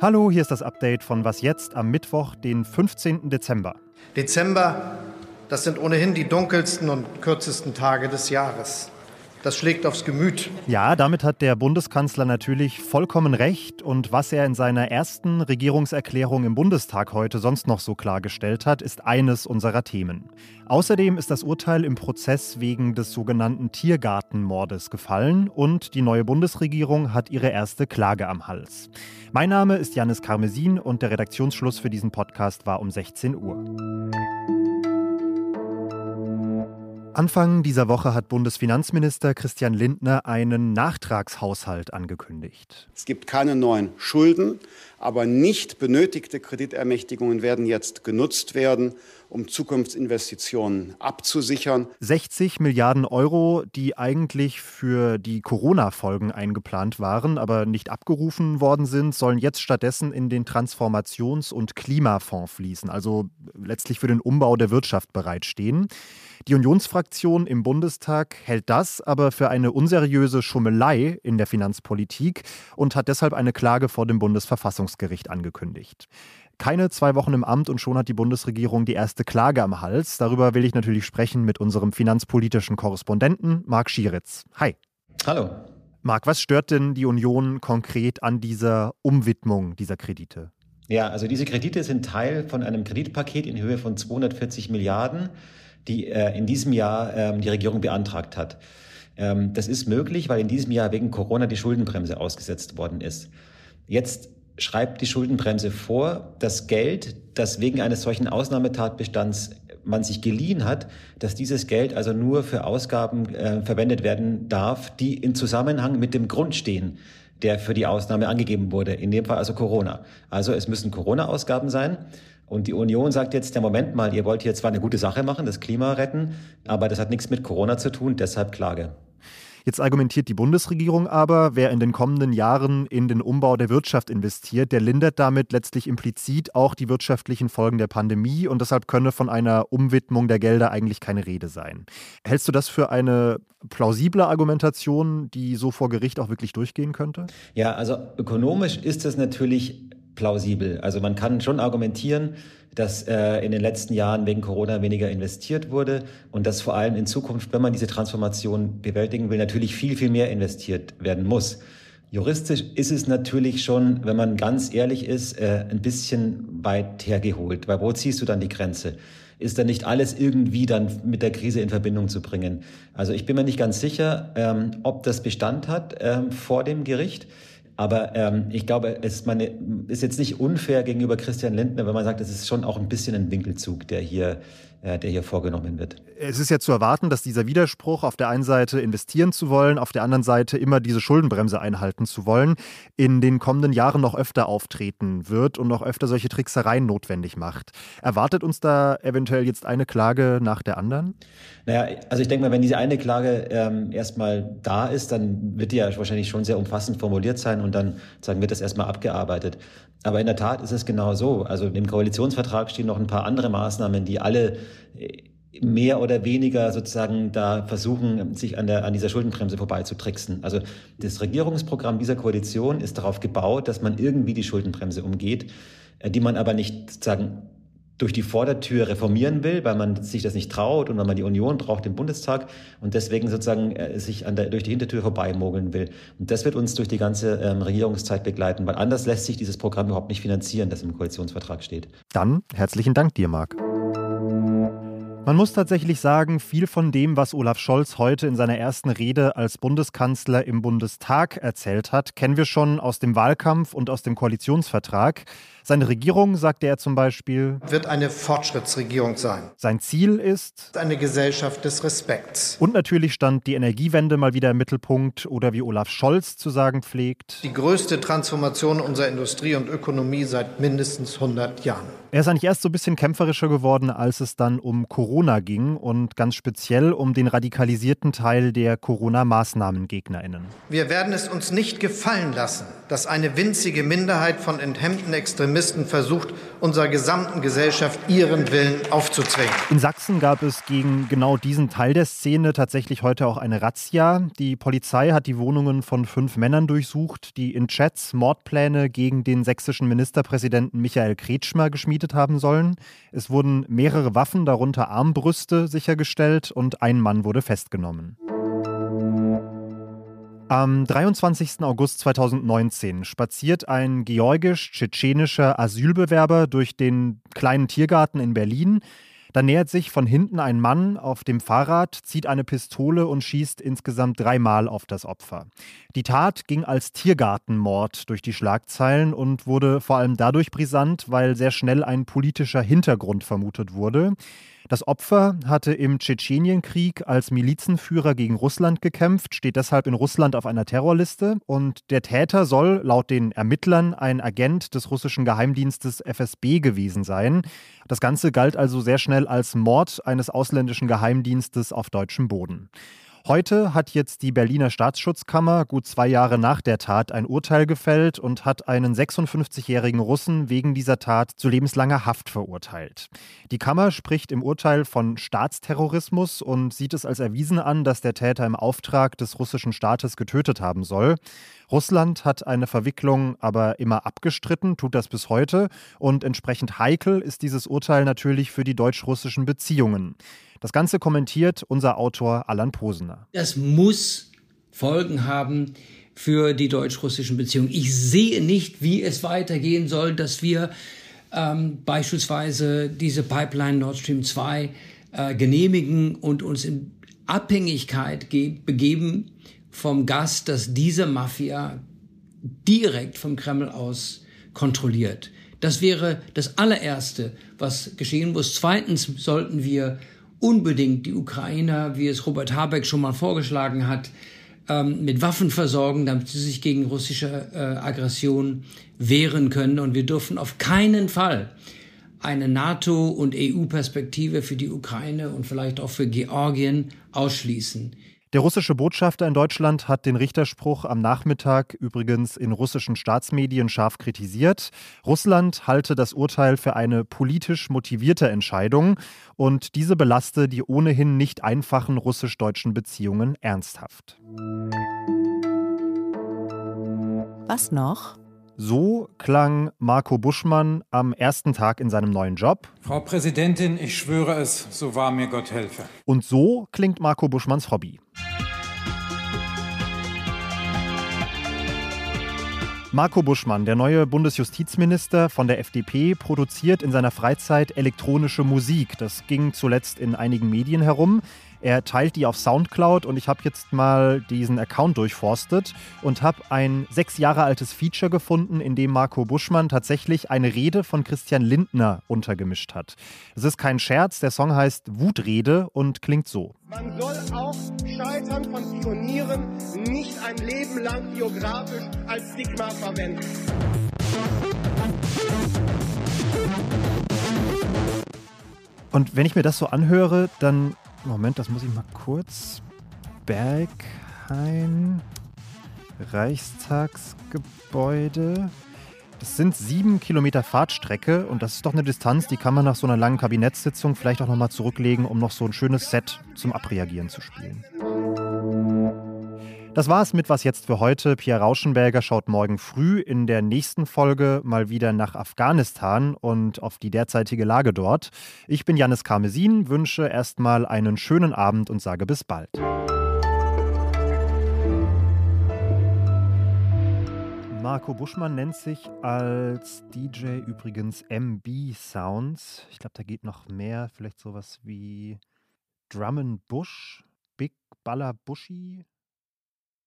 Hallo, hier ist das Update von Was jetzt am Mittwoch, den 15. Dezember. Dezember, das sind ohnehin die dunkelsten und kürzesten Tage des Jahres. Das schlägt aufs Gemüt. Ja, damit hat der Bundeskanzler natürlich vollkommen recht. Und was er in seiner ersten Regierungserklärung im Bundestag heute sonst noch so klargestellt hat, ist eines unserer Themen. Außerdem ist das Urteil im Prozess wegen des sogenannten Tiergartenmordes gefallen und die neue Bundesregierung hat ihre erste Klage am Hals. Mein Name ist Janis Karmesin und der Redaktionsschluss für diesen Podcast war um 16 Uhr. Anfang dieser Woche hat Bundesfinanzminister Christian Lindner einen Nachtragshaushalt angekündigt. Es gibt keine neuen Schulden, aber nicht benötigte Kreditermächtigungen werden jetzt genutzt werden, um Zukunftsinvestitionen abzusichern. 60 Milliarden Euro, die eigentlich für die Corona-Folgen eingeplant waren, aber nicht abgerufen worden sind, sollen jetzt stattdessen in den Transformations- und Klimafonds fließen, also letztlich für den Umbau der Wirtschaft bereitstehen. Die Unionsfraktion im Bundestag hält das aber für eine unseriöse Schummelei in der Finanzpolitik und hat deshalb eine Klage vor dem Bundesverfassungsgericht angekündigt. Keine zwei Wochen im Amt und schon hat die Bundesregierung die erste Klage am Hals. Darüber will ich natürlich sprechen mit unserem finanzpolitischen Korrespondenten Marc Schieritz. Hi. Hallo. Marc, was stört denn die Union konkret an dieser Umwidmung dieser Kredite? Ja, also diese Kredite sind Teil von einem Kreditpaket in Höhe von 240 Milliarden die äh, in diesem Jahr ähm, die Regierung beantragt hat. Ähm, das ist möglich, weil in diesem Jahr wegen Corona die Schuldenbremse ausgesetzt worden ist. Jetzt schreibt die Schuldenbremse vor, das Geld, das wegen eines solchen Ausnahmetatbestands man sich geliehen hat, dass dieses Geld also nur für Ausgaben äh, verwendet werden darf, die in Zusammenhang mit dem Grund stehen, der für die Ausnahme angegeben wurde, in dem Fall also Corona. Also es müssen Corona-Ausgaben sein. Und die Union sagt jetzt, der Moment mal, ihr wollt hier zwar eine gute Sache machen, das Klima retten, aber das hat nichts mit Corona zu tun, deshalb Klage. Jetzt argumentiert die Bundesregierung aber, wer in den kommenden Jahren in den Umbau der Wirtschaft investiert, der lindert damit letztlich implizit auch die wirtschaftlichen Folgen der Pandemie und deshalb könne von einer Umwidmung der Gelder eigentlich keine Rede sein. Hältst du das für eine plausible Argumentation, die so vor Gericht auch wirklich durchgehen könnte? Ja, also ökonomisch ist es natürlich plausibel. Also man kann schon argumentieren, dass äh, in den letzten Jahren wegen Corona weniger investiert wurde und dass vor allem in Zukunft, wenn man diese Transformation bewältigen will, natürlich viel, viel mehr investiert werden muss. Juristisch ist es natürlich schon, wenn man ganz ehrlich ist, äh, ein bisschen weit hergeholt. Weil wo ziehst du dann die Grenze? Ist da nicht alles irgendwie dann mit der Krise in Verbindung zu bringen? Also ich bin mir nicht ganz sicher, ähm, ob das Bestand hat ähm, vor dem Gericht. Aber ähm, ich glaube, es meine, ist jetzt nicht unfair gegenüber Christian Lindner, wenn man sagt, es ist schon auch ein bisschen ein Winkelzug, der hier der hier vorgenommen wird. Es ist ja zu erwarten, dass dieser Widerspruch, auf der einen Seite investieren zu wollen, auf der anderen Seite immer diese Schuldenbremse einhalten zu wollen, in den kommenden Jahren noch öfter auftreten wird und noch öfter solche Tricksereien notwendig macht. Erwartet uns da eventuell jetzt eine Klage nach der anderen? Naja, also ich denke mal, wenn diese eine Klage ähm, erstmal da ist, dann wird die ja wahrscheinlich schon sehr umfassend formuliert sein und dann sagen, wird das erstmal abgearbeitet. Aber in der Tat ist es genau so. Also im Koalitionsvertrag stehen noch ein paar andere Maßnahmen, die alle äh, mehr oder weniger sozusagen da versuchen, sich an, der, an dieser Schuldenbremse vorbeizutricksen. Also das Regierungsprogramm dieser Koalition ist darauf gebaut, dass man irgendwie die Schuldenbremse umgeht, äh, die man aber nicht sozusagen durch die Vordertür reformieren will, weil man sich das nicht traut und weil man die Union braucht, den Bundestag und deswegen sozusagen äh, sich der, durch die Hintertür vorbeimogeln will. Und das wird uns durch die ganze ähm, Regierungszeit begleiten, weil anders lässt sich dieses Programm überhaupt nicht finanzieren, das im Koalitionsvertrag steht. Dann herzlichen Dank dir, Marc. Man muss tatsächlich sagen, viel von dem, was Olaf Scholz heute in seiner ersten Rede als Bundeskanzler im Bundestag erzählt hat, kennen wir schon aus dem Wahlkampf und aus dem Koalitionsvertrag. Seine Regierung, sagte er zum Beispiel, wird eine Fortschrittsregierung sein. Sein Ziel ist eine Gesellschaft des Respekts. Und natürlich stand die Energiewende mal wieder im Mittelpunkt oder wie Olaf Scholz zu sagen pflegt, die größte Transformation unserer Industrie und Ökonomie seit mindestens 100 Jahren. Er ist eigentlich erst so ein bisschen kämpferischer geworden, als es dann um Corona Corona ging und ganz speziell um den radikalisierten Teil der Corona-Maßnahmengegnerinnen. Wir werden es uns nicht gefallen lassen, dass eine winzige Minderheit von enthemmten Extremisten versucht, unserer gesamten Gesellschaft ihren Willen aufzuzwingen. In Sachsen gab es gegen genau diesen Teil der Szene tatsächlich heute auch eine Razzia. Die Polizei hat die Wohnungen von fünf Männern durchsucht, die in Chats Mordpläne gegen den sächsischen Ministerpräsidenten Michael Kretschmer geschmiedet haben sollen. Es wurden mehrere Waffen, darunter Armbrüste, sichergestellt und ein Mann wurde festgenommen. Am 23. August 2019 spaziert ein georgisch-tschetschenischer Asylbewerber durch den kleinen Tiergarten in Berlin. Da nähert sich von hinten ein Mann auf dem Fahrrad, zieht eine Pistole und schießt insgesamt dreimal auf das Opfer. Die Tat ging als Tiergartenmord durch die Schlagzeilen und wurde vor allem dadurch brisant, weil sehr schnell ein politischer Hintergrund vermutet wurde. Das Opfer hatte im Tschetschenienkrieg als Milizenführer gegen Russland gekämpft, steht deshalb in Russland auf einer Terrorliste und der Täter soll laut den Ermittlern ein Agent des russischen Geheimdienstes FSB gewesen sein. Das Ganze galt also sehr schnell als Mord eines ausländischen Geheimdienstes auf deutschem Boden. Heute hat jetzt die Berliner Staatsschutzkammer gut zwei Jahre nach der Tat ein Urteil gefällt und hat einen 56-jährigen Russen wegen dieser Tat zu lebenslanger Haft verurteilt. Die Kammer spricht im Urteil von Staatsterrorismus und sieht es als erwiesen an, dass der Täter im Auftrag des russischen Staates getötet haben soll. Russland hat eine Verwicklung aber immer abgestritten, tut das bis heute und entsprechend heikel ist dieses Urteil natürlich für die deutsch-russischen Beziehungen. Das Ganze kommentiert unser Autor Alan Posener. Das muss Folgen haben für die deutsch-russischen Beziehungen. Ich sehe nicht, wie es weitergehen soll, dass wir ähm, beispielsweise diese Pipeline Nord Stream 2 äh, genehmigen und uns in Abhängigkeit begeben vom Gas, das diese Mafia direkt vom Kreml aus kontrolliert. Das wäre das allererste, was geschehen muss. Zweitens sollten wir unbedingt die Ukrainer, wie es Robert Habeck schon mal vorgeschlagen hat, ähm, mit Waffen versorgen, damit sie sich gegen russische äh, Aggression wehren können. Und wir dürfen auf keinen Fall eine NATO- und EU-Perspektive für die Ukraine und vielleicht auch für Georgien ausschließen. Der russische Botschafter in Deutschland hat den Richterspruch am Nachmittag übrigens in russischen Staatsmedien scharf kritisiert. Russland halte das Urteil für eine politisch motivierte Entscheidung und diese belaste die ohnehin nicht einfachen russisch-deutschen Beziehungen ernsthaft. Was noch? So klang Marco Buschmann am ersten Tag in seinem neuen Job. Frau Präsidentin, ich schwöre es, so wahr mir Gott helfe. Und so klingt Marco Buschmanns Hobby. Marco Buschmann, der neue Bundesjustizminister von der FDP, produziert in seiner Freizeit elektronische Musik. Das ging zuletzt in einigen Medien herum. Er teilt die auf Soundcloud und ich habe jetzt mal diesen Account durchforstet und habe ein sechs Jahre altes Feature gefunden, in dem Marco Buschmann tatsächlich eine Rede von Christian Lindner untergemischt hat. Es ist kein Scherz, der Song heißt Wutrede und klingt so. Man soll auch Scheitern von Pionieren nicht ein Leben lang geografisch als Stigma verwenden. Und wenn ich mir das so anhöre, dann Moment, das muss ich mal kurz. Berghain, Reichstagsgebäude. Das sind sieben Kilometer Fahrtstrecke und das ist doch eine Distanz, die kann man nach so einer langen Kabinettssitzung vielleicht auch nochmal zurücklegen, um noch so ein schönes Set zum Abreagieren zu spielen. Das war es mit Was jetzt für heute. Pierre Rauschenberger schaut morgen früh in der nächsten Folge mal wieder nach Afghanistan und auf die derzeitige Lage dort. Ich bin Janis Karmesin, wünsche erstmal einen schönen Abend und sage bis bald. Marco Buschmann nennt sich als DJ übrigens MB Sounds. Ich glaube, da geht noch mehr. Vielleicht sowas wie Drum and Bush, Big Baller Bushy.